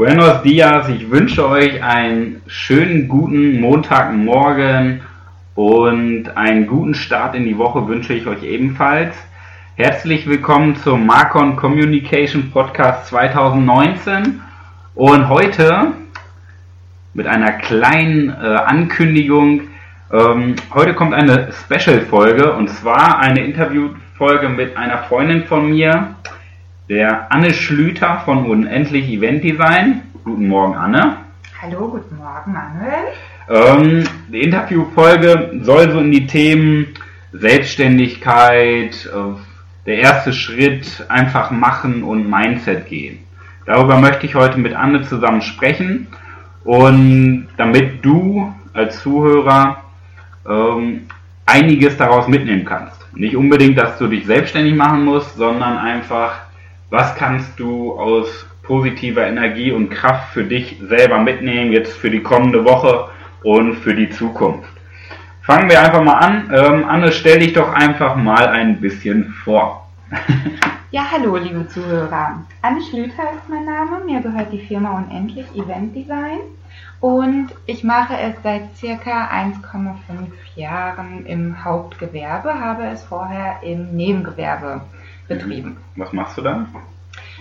Buenos dias, ich wünsche euch einen schönen guten Montagmorgen und einen guten Start in die Woche wünsche ich euch ebenfalls. Herzlich willkommen zum Marcon Communication Podcast 2019 und heute mit einer kleinen äh, Ankündigung. Ähm, heute kommt eine Special-Folge und zwar eine Interviewfolge mit einer Freundin von mir, der Anne Schlüter von Unendlich Event Design. Guten Morgen, Anne. Hallo, guten Morgen, Manuel. Ähm, die Interviewfolge soll so in die Themen Selbstständigkeit, äh, der erste Schritt, einfach machen und Mindset gehen. Darüber möchte ich heute mit Anne zusammen sprechen und damit du als Zuhörer ähm, einiges daraus mitnehmen kannst. Nicht unbedingt, dass du dich selbstständig machen musst, sondern einfach was kannst du aus positiver Energie und Kraft für dich selber mitnehmen, jetzt für die kommende Woche und für die Zukunft? Fangen wir einfach mal an. Ähm, Anne, stell dich doch einfach mal ein bisschen vor. ja, hallo, liebe Zuhörer. Anne Schlüter ist mein Name. Mir gehört die Firma Unendlich Event Design. Und ich mache es seit circa 1,5 Jahren im Hauptgewerbe, habe es vorher im Nebengewerbe betrieben. Was machst du da?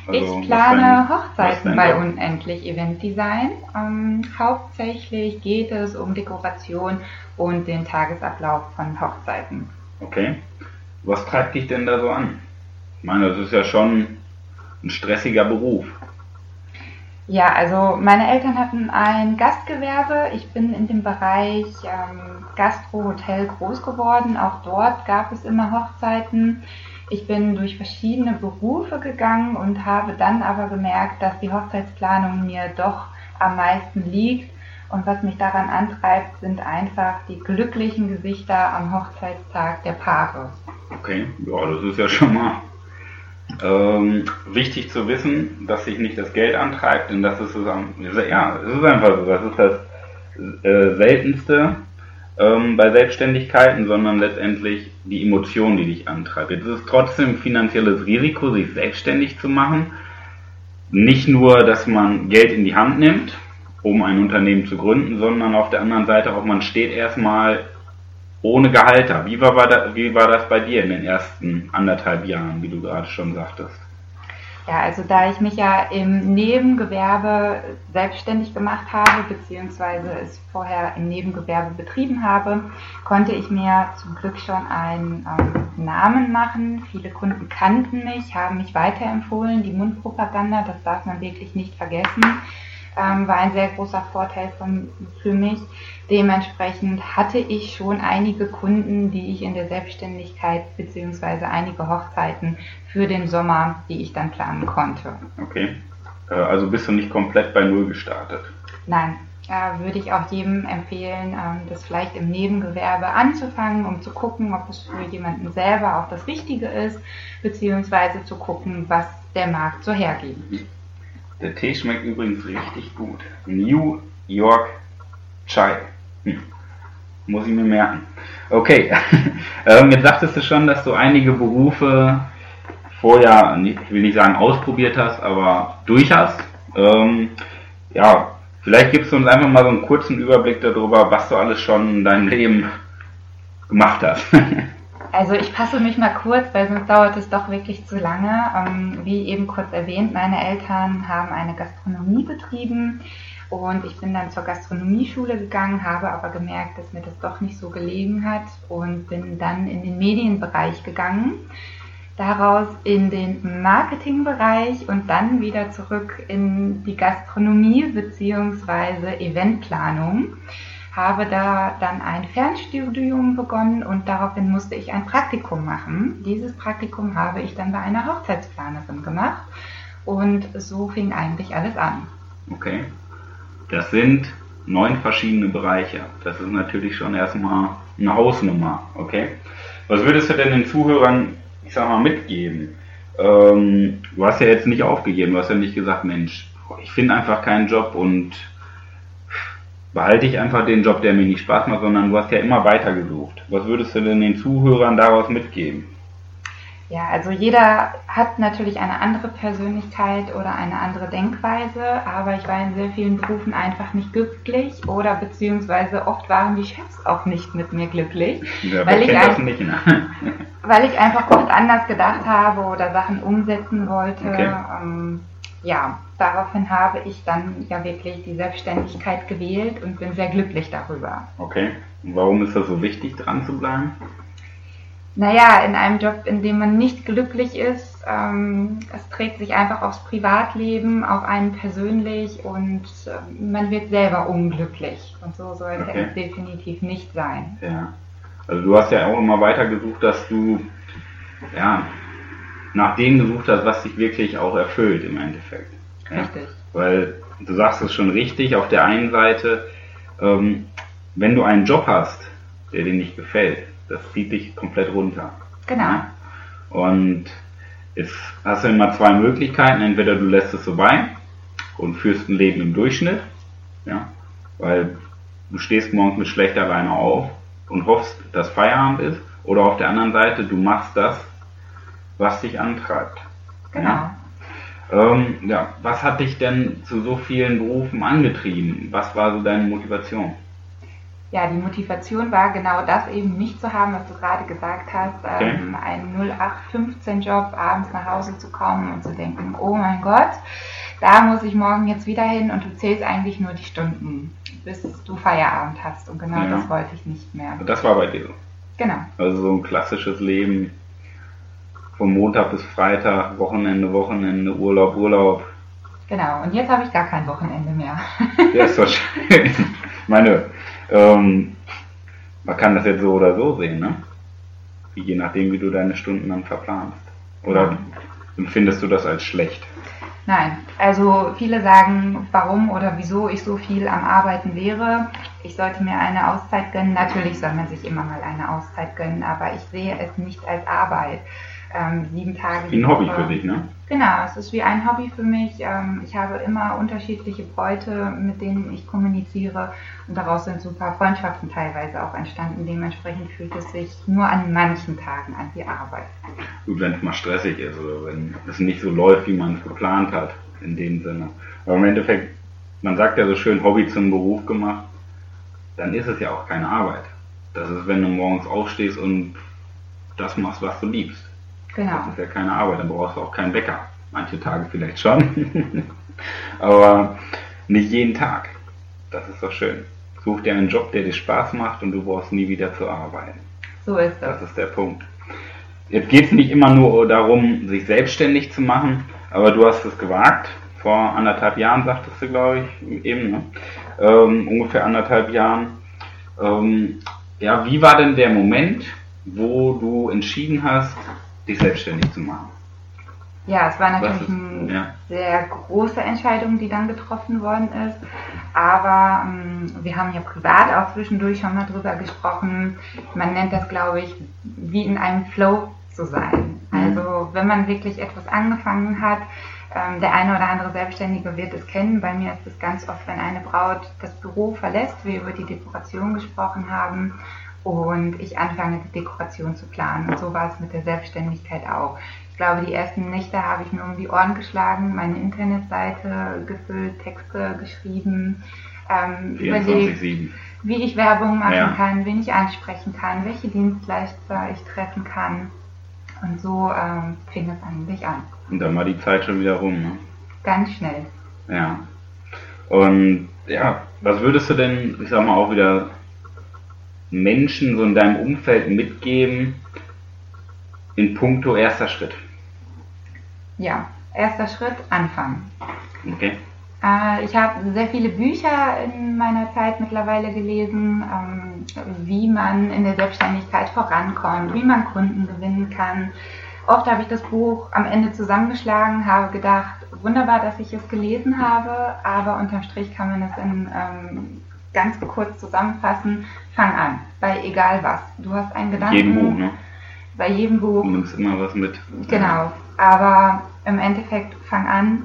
Also, ich plane Hochzeiten bei Unendlich Event Design. Ähm, hauptsächlich geht es um Dekoration und den Tagesablauf von Hochzeiten. Okay. Was treibt dich denn da so an? Ich meine, das ist ja schon ein stressiger Beruf. Ja, also meine Eltern hatten ein Gastgewerbe. Ich bin in dem Bereich ähm, Gastro, Hotel groß geworden. Auch dort gab es immer Hochzeiten. Ich bin durch verschiedene Berufe gegangen und habe dann aber gemerkt, dass die Hochzeitsplanung mir doch am meisten liegt. Und was mich daran antreibt, sind einfach die glücklichen Gesichter am Hochzeitstag der Paare. Okay, ja, das ist ja schon mal ähm, wichtig zu wissen, dass sich nicht das Geld antreibt, denn das ist, ja, es ist einfach so, das ist das äh, seltenste ähm, bei Selbstständigkeiten, sondern letztendlich die Emotion, die dich antreibt. Jetzt ist es trotzdem finanzielles Risiko, sich selbstständig zu machen. Nicht nur, dass man Geld in die Hand nimmt, um ein Unternehmen zu gründen, sondern auf der anderen Seite auch, man steht erstmal ohne Gehalt da. Wie war, wie war das bei dir in den ersten anderthalb Jahren, wie du gerade schon sagtest? Ja, also da ich mich ja im Nebengewerbe selbstständig gemacht habe, beziehungsweise es vorher im Nebengewerbe betrieben habe, konnte ich mir zum Glück schon einen ähm, Namen machen. Viele Kunden kannten mich, haben mich weiterempfohlen. Die Mundpropaganda, das darf man wirklich nicht vergessen, ähm, war ein sehr großer Vorteil von, für mich. Dementsprechend hatte ich schon einige Kunden, die ich in der Selbstständigkeit beziehungsweise einige Hochzeiten für den Sommer, die ich dann planen konnte. Okay. Äh, also bist du nicht komplett bei Null gestartet? Nein. Äh, würde ich auch jedem empfehlen, ähm, das vielleicht im Nebengewerbe anzufangen, um zu gucken, ob es für jemanden selber auch das Richtige ist, beziehungsweise zu gucken, was der Markt so hergibt. Der Tee schmeckt übrigens richtig gut. New York Chai. Hm. Muss ich mir merken. Okay, ähm, jetzt sagtest du schon, dass du einige Berufe vorher, ich will nicht sagen ausprobiert hast, aber durch hast. Ähm, ja, vielleicht gibst du uns einfach mal so einen kurzen Überblick darüber, was du alles schon in deinem Leben gemacht hast. Also ich fasse mich mal kurz, weil sonst dauert es doch wirklich zu lange. Ähm, wie eben kurz erwähnt, meine Eltern haben eine Gastronomie betrieben. Und ich bin dann zur Gastronomieschule gegangen, habe aber gemerkt, dass mir das doch nicht so gelegen hat und bin dann in den Medienbereich gegangen, daraus in den Marketingbereich und dann wieder zurück in die Gastronomie bzw. Eventplanung. Habe da dann ein Fernstudium begonnen und daraufhin musste ich ein Praktikum machen. Dieses Praktikum habe ich dann bei einer Hochzeitsplanerin gemacht und so fing eigentlich alles an. Okay. Das sind neun verschiedene Bereiche. Das ist natürlich schon erstmal eine Hausnummer, okay? Was würdest du denn den Zuhörern, ich sag mal, mitgeben? Ähm, du hast ja jetzt nicht aufgegeben, du hast ja nicht gesagt, Mensch, ich finde einfach keinen Job und behalte ich einfach den Job, der mir nicht Spaß macht, sondern du hast ja immer weiter gesucht. Was würdest du denn den Zuhörern daraus mitgeben? Ja, also jeder hat natürlich eine andere Persönlichkeit oder eine andere Denkweise, aber ich war in sehr vielen Berufen einfach nicht glücklich oder beziehungsweise oft waren die Chefs auch nicht mit mir glücklich, Ja, weil, ich ein, nicht, ne? weil ich einfach oft anders gedacht habe oder Sachen umsetzen wollte. Okay. Ähm, ja, daraufhin habe ich dann ja wirklich die Selbstständigkeit gewählt und bin sehr glücklich darüber. Okay. Und warum ist das so wichtig, dran zu bleiben? Naja, in einem Job, in dem man nicht glücklich ist, ähm, es trägt sich einfach aufs Privatleben, auf einen persönlich und ähm, man wird selber unglücklich. Und so sollte Okay. es definitiv nicht sein. Ja. Also du hast ja auch immer weiter gesucht, dass du ja nach dem gesucht hast, was dich wirklich auch erfüllt im Endeffekt. Ja. Richtig. Weil du sagst es schon richtig, auf der einen Seite, ähm, wenn du einen Job hast, der dir nicht gefällt, das zieht dich komplett runter. Genau. Ja? Und jetzt hast du immer zwei Möglichkeiten. Entweder du lässt es so bei und führst ein Leben im Durchschnitt, ja, weil du stehst morgens mit schlechter Laune auf und hoffst, dass Feierabend ist. Oder auf der anderen Seite, du machst das, was dich antreibt. Genau. Ja? Ähm, ja, was hat dich denn zu so vielen Berufen angetrieben? Was war so deine Motivation? Ja, die Motivation war genau das eben nicht zu haben, was du gerade gesagt hast, Okay. ähm, einen 0815-Job abends nach Hause zu kommen und zu denken, oh mein Gott, da muss ich morgen jetzt wieder hin und du zählst eigentlich nur die Stunden, bis du Feierabend hast. Und genau Ja. das wollte ich nicht mehr. Das war bei dir so. Genau, Also so ein klassisches Leben von Montag bis Freitag, Wochenende, Wochenende, Urlaub, Urlaub. genau. Und jetzt habe ich gar kein Wochenende mehr. Ja, ist doch schön. Ich meine, ähm, man kann das jetzt so oder so sehen, ne? Je nachdem, wie du deine Stunden dann verplanst. Oder empfindest du das als schlecht? Nein, also viele sagen, warum oder wieso ich so viel am Arbeiten wäre. Ich sollte mir eine Auszeit gönnen. Natürlich soll man sich immer mal eine Auszeit gönnen, aber ich sehe es nicht als Arbeit. Ähm, sieben Tage Wie ein Hobby für dich, ne? Genau, es ist wie ein Hobby für mich. Ähm, ich habe immer unterschiedliche Bräute, mit denen ich kommuniziere und daraus sind super Freundschaften teilweise auch entstanden. Dementsprechend fühlt es sich nur an manchen Tagen an wie Arbeit. Gut, wenn es mal stressig ist oder wenn es nicht so läuft, wie man es geplant hat, in dem Sinne. Aber im Endeffekt, man sagt ja so schön, Hobby zum Beruf gemacht, dann ist es ja auch keine Arbeit. Das ist, wenn du morgens aufstehst und das machst, was du liebst. Genau. Das ist ja keine Arbeit, dann brauchst du auch keinen Wecker. Manche Tage vielleicht schon. Aber nicht jeden Tag. Das ist doch schön. Such dir einen Job, der dir Spaß macht und du brauchst nie wieder zu arbeiten. So ist es. Das ist der Punkt. Jetzt geht es nicht immer nur darum, sich selbstständig zu machen, aber du hast es gewagt. Vor anderthalb Jahren, sagtest du, glaube ich, eben, ne? ähm, ungefähr anderthalb Jahren. Ähm, ja, wie war denn der Moment, wo du entschieden hast, dich selbstständig zu machen? Ja, es war natürlich ist- eine ja. sehr große Entscheidung, die dann getroffen worden ist. Aber ähm, wir haben ja privat auch zwischendurch schon mal drüber gesprochen. Man nennt das, glaube ich, wie in einem Flow zu sein. Mhm. Also wenn man wirklich etwas angefangen hat, ähm, der eine oder andere Selbstständige wird es kennen. Bei mir ist es ganz oft, wenn eine Braut das Büro verlässt, wir über die Dekoration gesprochen haben und ich anfange, die Dekoration zu planen. Und so war es mit der Selbstständigkeit auch. Ich glaube, die ersten Nächte habe ich mir um die Ohren geschlagen, meine Internetseite gefüllt, Texte geschrieben, ähm, überlegt, 24-7. wie ich Werbung machen Ja. kann, wen ich ansprechen kann, welche Dienstleister ich treffen kann. Und so ähm, fing es eigentlich an. Und dann war die Zeit schon wieder rum. Ne? Ganz schnell. Ja. Und ja, was würdest du denn, ich sag mal, auch wieder Menschen so in deinem Umfeld mitgeben in puncto erster Schritt? Ja, erster Schritt, anfangen. Okay? Äh, ich habe sehr viele Bücher in meiner Zeit mittlerweile gelesen, ähm, wie man in der Selbstständigkeit vorankommt, wie man Kunden gewinnen kann. Oft habe ich das Buch am Ende zusammengeschlagen, habe gedacht, wunderbar, dass ich es gelesen habe, aber unterm Strich kann man es in ähm, ganz kurz zusammenfassen. Fang an, bei egal was. Du hast einen Gedanken. Jedem Buch, ne? Bei jedem Buch. Du nimmst immer was mit. Genau, aber im Endeffekt fang an,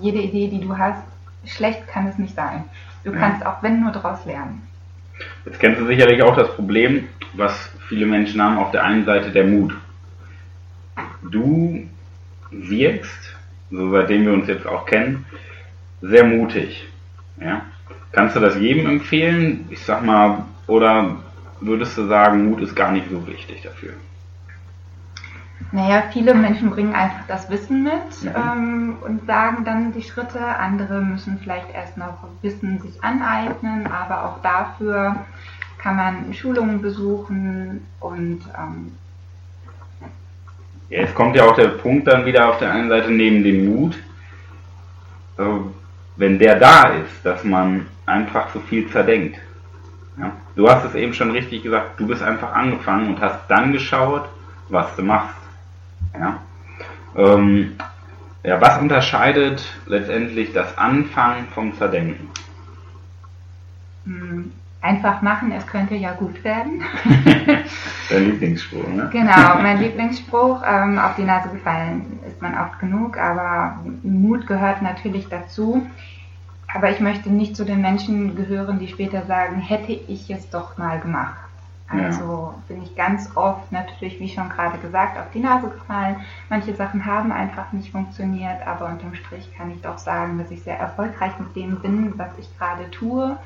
jede Idee, die du hast, schlecht kann es nicht sein. Du Ja. kannst auch wenn nur daraus lernen. Jetzt kennst du sicherlich auch das Problem, was viele Menschen haben, auf der einen Seite der Mut. du wirkst, so seitdem wir uns jetzt auch kennen, sehr mutig. Ja? Kannst du das jedem empfehlen? Ich sag mal, oder würdest du sagen, Mut ist gar nicht so wichtig dafür? Naja, viele Menschen bringen einfach das Wissen mit mhm. ähm, und sagen dann die Schritte. Andere müssen vielleicht erst noch Wissen sich aneignen, aber auch dafür kann man Schulungen besuchen und ähm, ja, es kommt ja auch der Punkt dann wieder auf der einen Seite neben dem Mut, äh, wenn der da ist, dass man einfach zu viel zerdenkt. Ja? Du hast es eben schon richtig gesagt, du bist einfach angefangen und hast dann geschaut, was du machst. Ja? Ähm, ja, was unterscheidet letztendlich das Anfangen vom Zerdenken? Einfach machen, es könnte ja gut werden. Dein Lieblingsspruch, ne? Genau, mein Lieblingsspruch. Ähm, auf die Nase gefallen ist man oft genug, aber Mut gehört natürlich dazu. Aber ich möchte nicht zu den Menschen gehören, die später sagen, hätte ich es doch mal gemacht. Also ja. bin ich ganz oft natürlich, wie schon gerade gesagt, auf die Nase gefallen. Manche Sachen haben einfach nicht funktioniert, aber unterm Strich kann ich doch sagen, dass ich sehr erfolgreich mit dem bin, was ich gerade tue.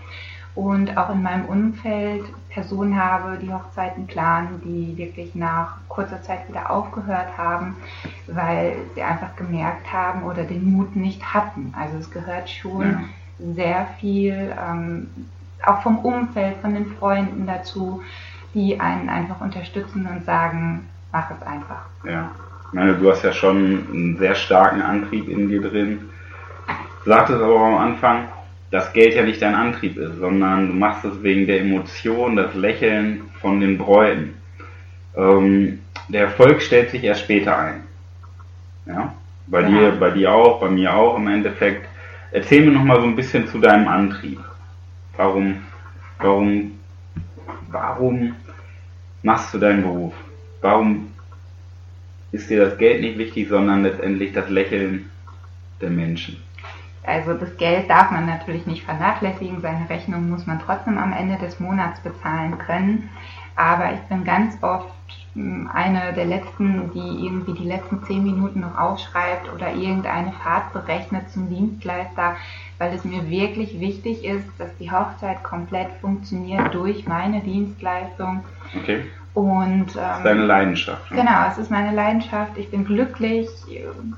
Und auch in meinem Umfeld Personen habe, die Hochzeiten planen, die wirklich nach kurzer Zeit wieder aufgehört haben, weil sie einfach gemerkt haben oder den Mut nicht hatten. Also es gehört schon ja. sehr viel ähm, auch vom Umfeld, von den Freunden dazu, die einen einfach unterstützen und sagen, mach es einfach. Ja, ich meine, du hast ja schon einen sehr starken Antrieb in dir drin. Sagtest aber am Anfang, dass Geld ja nicht dein Antrieb ist, sondern du machst es wegen der Emotion, das Lächeln von den Bräuten. Ähm, der Erfolg stellt sich erst später ein. Ja? Bei ja. dir, bei dir auch, bei mir auch im Endeffekt. Erzähl mir noch mal so ein bisschen zu deinem Antrieb. Warum, warum warum machst du deinen Beruf? Warum ist dir das Geld nicht wichtig, sondern letztendlich das Lächeln der Menschen? Also das Geld darf man natürlich nicht vernachlässigen, seine Rechnung muss man trotzdem am Ende des Monats bezahlen können. Aber ich bin ganz oft hm, eine der letzten, die irgendwie die letzten zehn Minuten noch aufschreibt oder irgendeine Fahrt berechnet zum Dienstleister, weil es mir wirklich wichtig ist, dass die Hochzeit komplett funktioniert durch meine Dienstleistung. Okay. Und, ähm, das ist deine Leidenschaft. Ne? Genau, es ist meine Leidenschaft. Ich bin glücklich,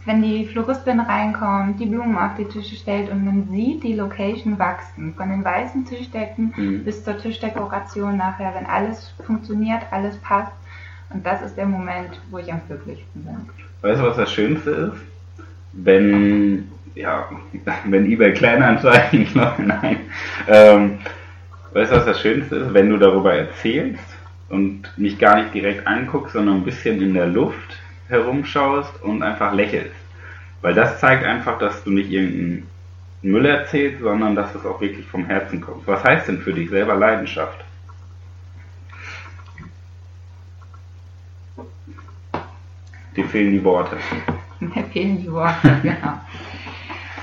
wenn die Floristin reinkommt, die Blumen auf die Tische stellt und man sieht die Location wachsen. Von den weißen Tischdecken mhm. bis zur Tischdekoration nachher, wenn alles funktioniert, alles passt. Und das ist der Moment, wo ich am glücklichsten bin. Weißt du, was das Schönste ist? Wenn ja, wenn eBay Kleinanzeigen, nein. Ähm, weißt du, was das Schönste ist? Wenn du darüber erzählst und mich gar nicht direkt anguckst, sondern ein bisschen in der Luft herumschaust und einfach lächelst. Weil das zeigt einfach, dass du nicht irgendeinen Müll erzählst, sondern dass es auch wirklich vom Herzen kommt. Was heißt denn für dich selber Leidenschaft? Dir fehlen die Worte. Mir fehlen die Worte, genau.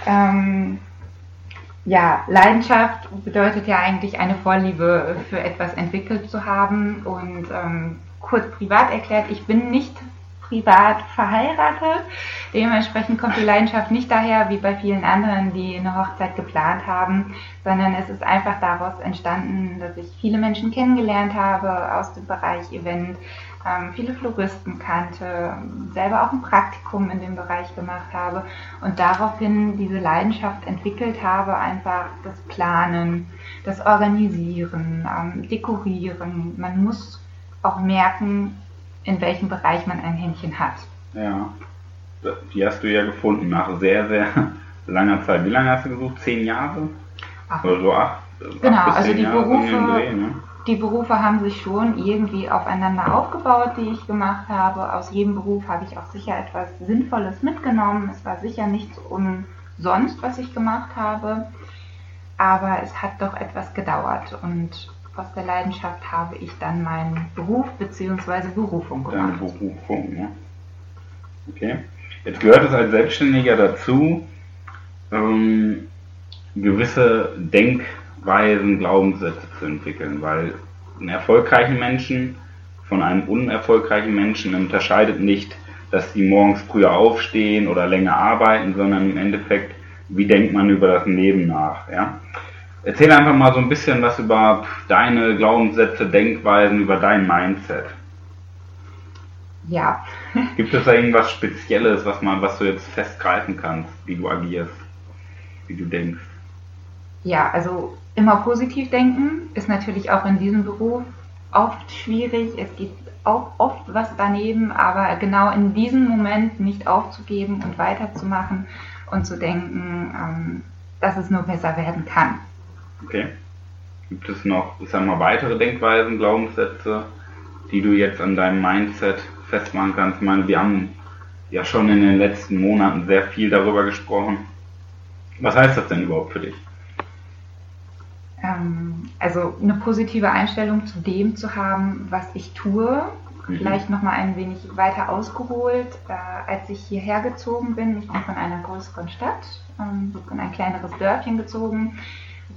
Ähm, ja, Leidenschaft bedeutet ja eigentlich eine Vorliebe für etwas entwickelt zu haben. Und ähm, kurz privat erklärt, ich bin nicht privat verheiratet. Dementsprechend kommt die Leidenschaft nicht daher, wie bei vielen anderen, die eine Hochzeit geplant haben, sondern es ist einfach daraus entstanden, dass ich viele Menschen kennengelernt habe aus dem Bereich Event, viele Floristen kannte, selber auch ein Praktikum in dem Bereich gemacht habe und daraufhin diese Leidenschaft entwickelt habe, einfach das Planen, das Organisieren, ähm, Dekorieren. Man muss auch merken, in welchem Bereich man ein Händchen hat. Ja, die hast du ja gefunden nach sehr, sehr langer Zeit. Wie lange hast du gesucht? Zehn Jahre? Acht. Oder so acht? Genau, acht also die Jahre Berufe, Dreh, ne? Die Berufe haben sich schon irgendwie aufeinander aufgebaut, die ich gemacht habe. Aus jedem Beruf habe ich auch sicher etwas Sinnvolles mitgenommen. Es war sicher nichts umsonst, was ich gemacht habe. Aber es hat doch etwas gedauert und aus der Leidenschaft habe ich dann meinen Beruf bzw. Berufung gemacht. Deine Berufung, ja. Okay. Jetzt gehört es als Selbstständiger dazu, ähm, gewisse Denk- Weisen, Glaubenssätze zu entwickeln, weil einen erfolgreichen Menschen von einem unerfolgreichen Menschen unterscheidet nicht dass die morgens früher aufstehen oder länger arbeiten, sondern im Endeffekt, wie denkt man über das Leben nach. Ja? Erzähl einfach mal so ein bisschen was über deine Glaubenssätze, Denkweisen, über dein Mindset. Ja. Gibt es da irgendwas Spezielles, was man, was du jetzt festgreifen kannst, wie du agierst, wie du denkst? Ja, also immer positiv denken ist natürlich auch in diesem Beruf oft schwierig. Es geht auch oft was daneben, aber genau in diesem Moment nicht aufzugeben und weiterzumachen und zu denken, ähm, dass es nur besser werden kann. Okay. Gibt es noch, ich sag mal, weitere Denkweisen, Glaubenssätze, die du jetzt an deinem Mindset festmachen kannst? Ich meine, wir haben ja schon in den letzten Monaten sehr viel darüber gesprochen. Was heißt das denn überhaupt für dich? Ähm, also eine positive Einstellung zu dem zu haben, was ich tue. Mhm. Vielleicht nochmal ein wenig weiter ausgeholt. Äh, als ich hierher gezogen bin, ich bin von einer größeren Stadt, ähm, in ein kleineres Dörfchen gezogen,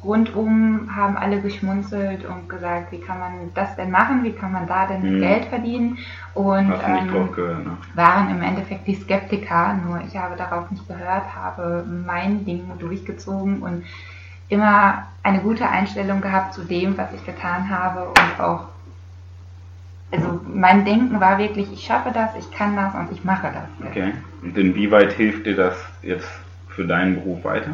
rundum haben alle geschmunzelt und gesagt, wie kann man das denn machen, wie kann man da denn mhm. Geld verdienen und ähm, gehört, ne? waren im Endeffekt die Skeptiker, nur ich habe darauf nicht gehört, habe mein Ding durchgezogen und immer eine gute Einstellung gehabt zu dem, was ich getan habe und auch also mein Denken war wirklich, ich schaffe das, ich kann das und ich mache das. Okay. Und inwieweit hilft dir das jetzt für deinen Beruf weiter?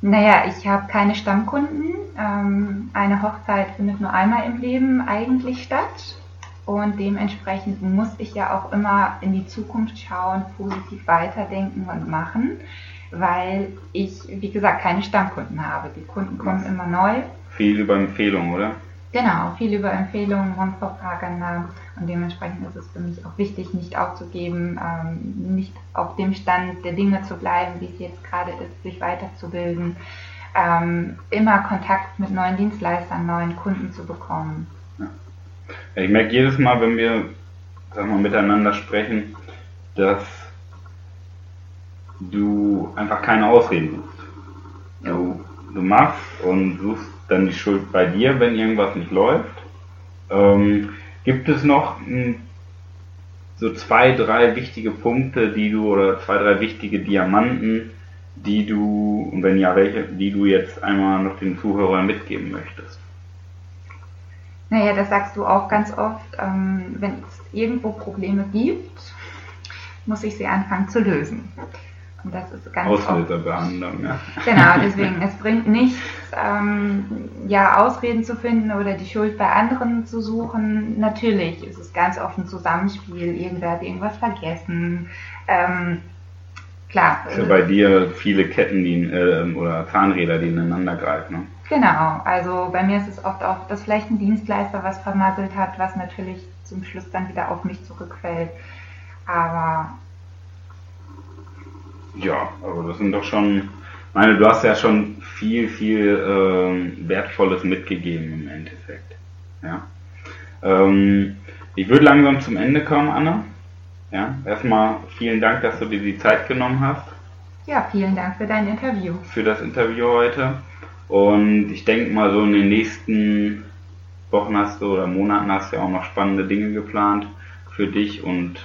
Naja, ich habe keine Stammkunden. Ähm, eine Hochzeit findet nur einmal im Leben eigentlich statt. Und dementsprechend muss ich ja auch immer in die Zukunft schauen, positiv weiterdenken und machen, weil ich, wie gesagt, keine Stammkunden habe. Die Kunden kommen immer neu. Viel über Empfehlungen, oder? Genau, viel über Empfehlungen, Mundpropaganda und dementsprechend ist es für mich auch wichtig, nicht aufzugeben, ähm, nicht auf dem Stand der Dinge zu bleiben, wie es jetzt gerade ist, sich weiterzubilden, ähm, immer Kontakt mit neuen Dienstleistern, neuen Kunden zu bekommen. Ja. Ich merke jedes Mal, wenn wir sag mal, miteinander sprechen, dass du einfach keine Ausreden suchst. Du, du machst und suchst dann die Schuld bei dir, wenn irgendwas nicht läuft. Ähm, gibt es noch hm, so zwei, drei wichtige Punkte, die du oder zwei, drei wichtige Diamanten, die du, und wenn ja, welche, die du jetzt einmal noch den Zuhörern mitgeben möchtest? Naja, das sagst du auch ganz oft. Ähm, wenn es irgendwo Probleme gibt, muss ich sie anfangen zu lösen. Und das ist ganz Auslöserbehandlung, ja. Genau, deswegen, es bringt nichts, ähm, ja, Ausreden zu finden oder die Schuld bei anderen zu suchen. Natürlich ist es ganz oft ein Zusammenspiel, irgendwer hat irgendwas vergessen. Ähm, klar. Ist ja bei dir viele Ketten die, äh, oder Zahnräder, die ineinander greifen. Ne? Genau, also bei mir ist es oft auch, dass vielleicht ein Dienstleister was vermasselt hat, was natürlich zum Schluss dann wieder auf mich zurückfällt. Aber ja, aber das sind doch schon, meine, du hast ja schon viel, viel ähm, Wertvolles mitgegeben im Endeffekt. Ja. Ähm, ich würde langsam zum Ende kommen, Anna. Ja, erstmal vielen Dank, dass du dir die Zeit genommen hast. Ja, vielen Dank für dein Interview. Für das Interview heute. Und ich denke mal, so in den nächsten Wochen hast du oder Monaten hast du ja auch noch spannende Dinge geplant für dich und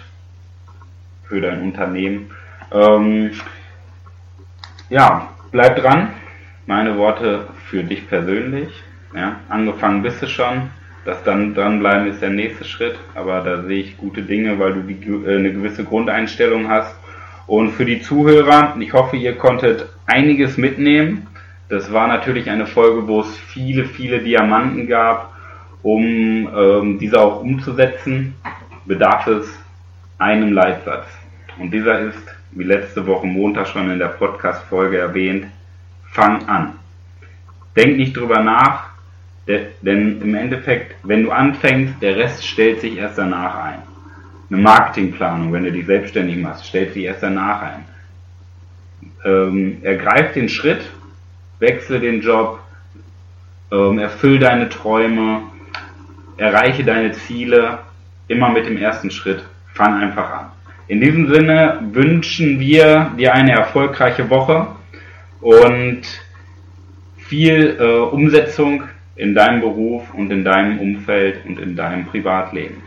für dein Unternehmen. Ähm, ja, bleib dran. Meine Worte für dich persönlich. Ja, angefangen bist du schon. Das dann dranbleiben ist der nächste Schritt, aber da sehe ich gute Dinge, weil du die, äh, eine gewisse Grundeinstellung hast. Und für die Zuhörer, ich hoffe, ihr konntet einiges mitnehmen. Das war natürlich eine Folge, wo es viele, viele Diamanten gab. Um ähm, diese auch umzusetzen, bedarf es einem Leitsatz. Und dieser ist wie letzte Woche Montag schon in der Podcast-Folge erwähnt, fang an. Denk nicht drüber nach, denn im Endeffekt, wenn du anfängst, der Rest stellt sich erst danach ein. Eine Marketingplanung, wenn du dich selbstständig machst, stellt sich erst danach ein. Ähm, ergreif den Schritt, wechsle den Job, ähm, erfüll deine Träume, erreiche deine Ziele, immer mit dem ersten Schritt. Fang einfach an. In diesem Sinne wünschen wir dir eine erfolgreiche Woche und viel äh, Umsetzung in deinem Beruf und in deinem Umfeld und in deinem Privatleben.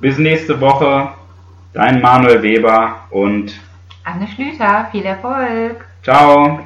Bis nächste Woche. Dein Manuel Weber und Anne Schlüter, viel Erfolg! Ciao!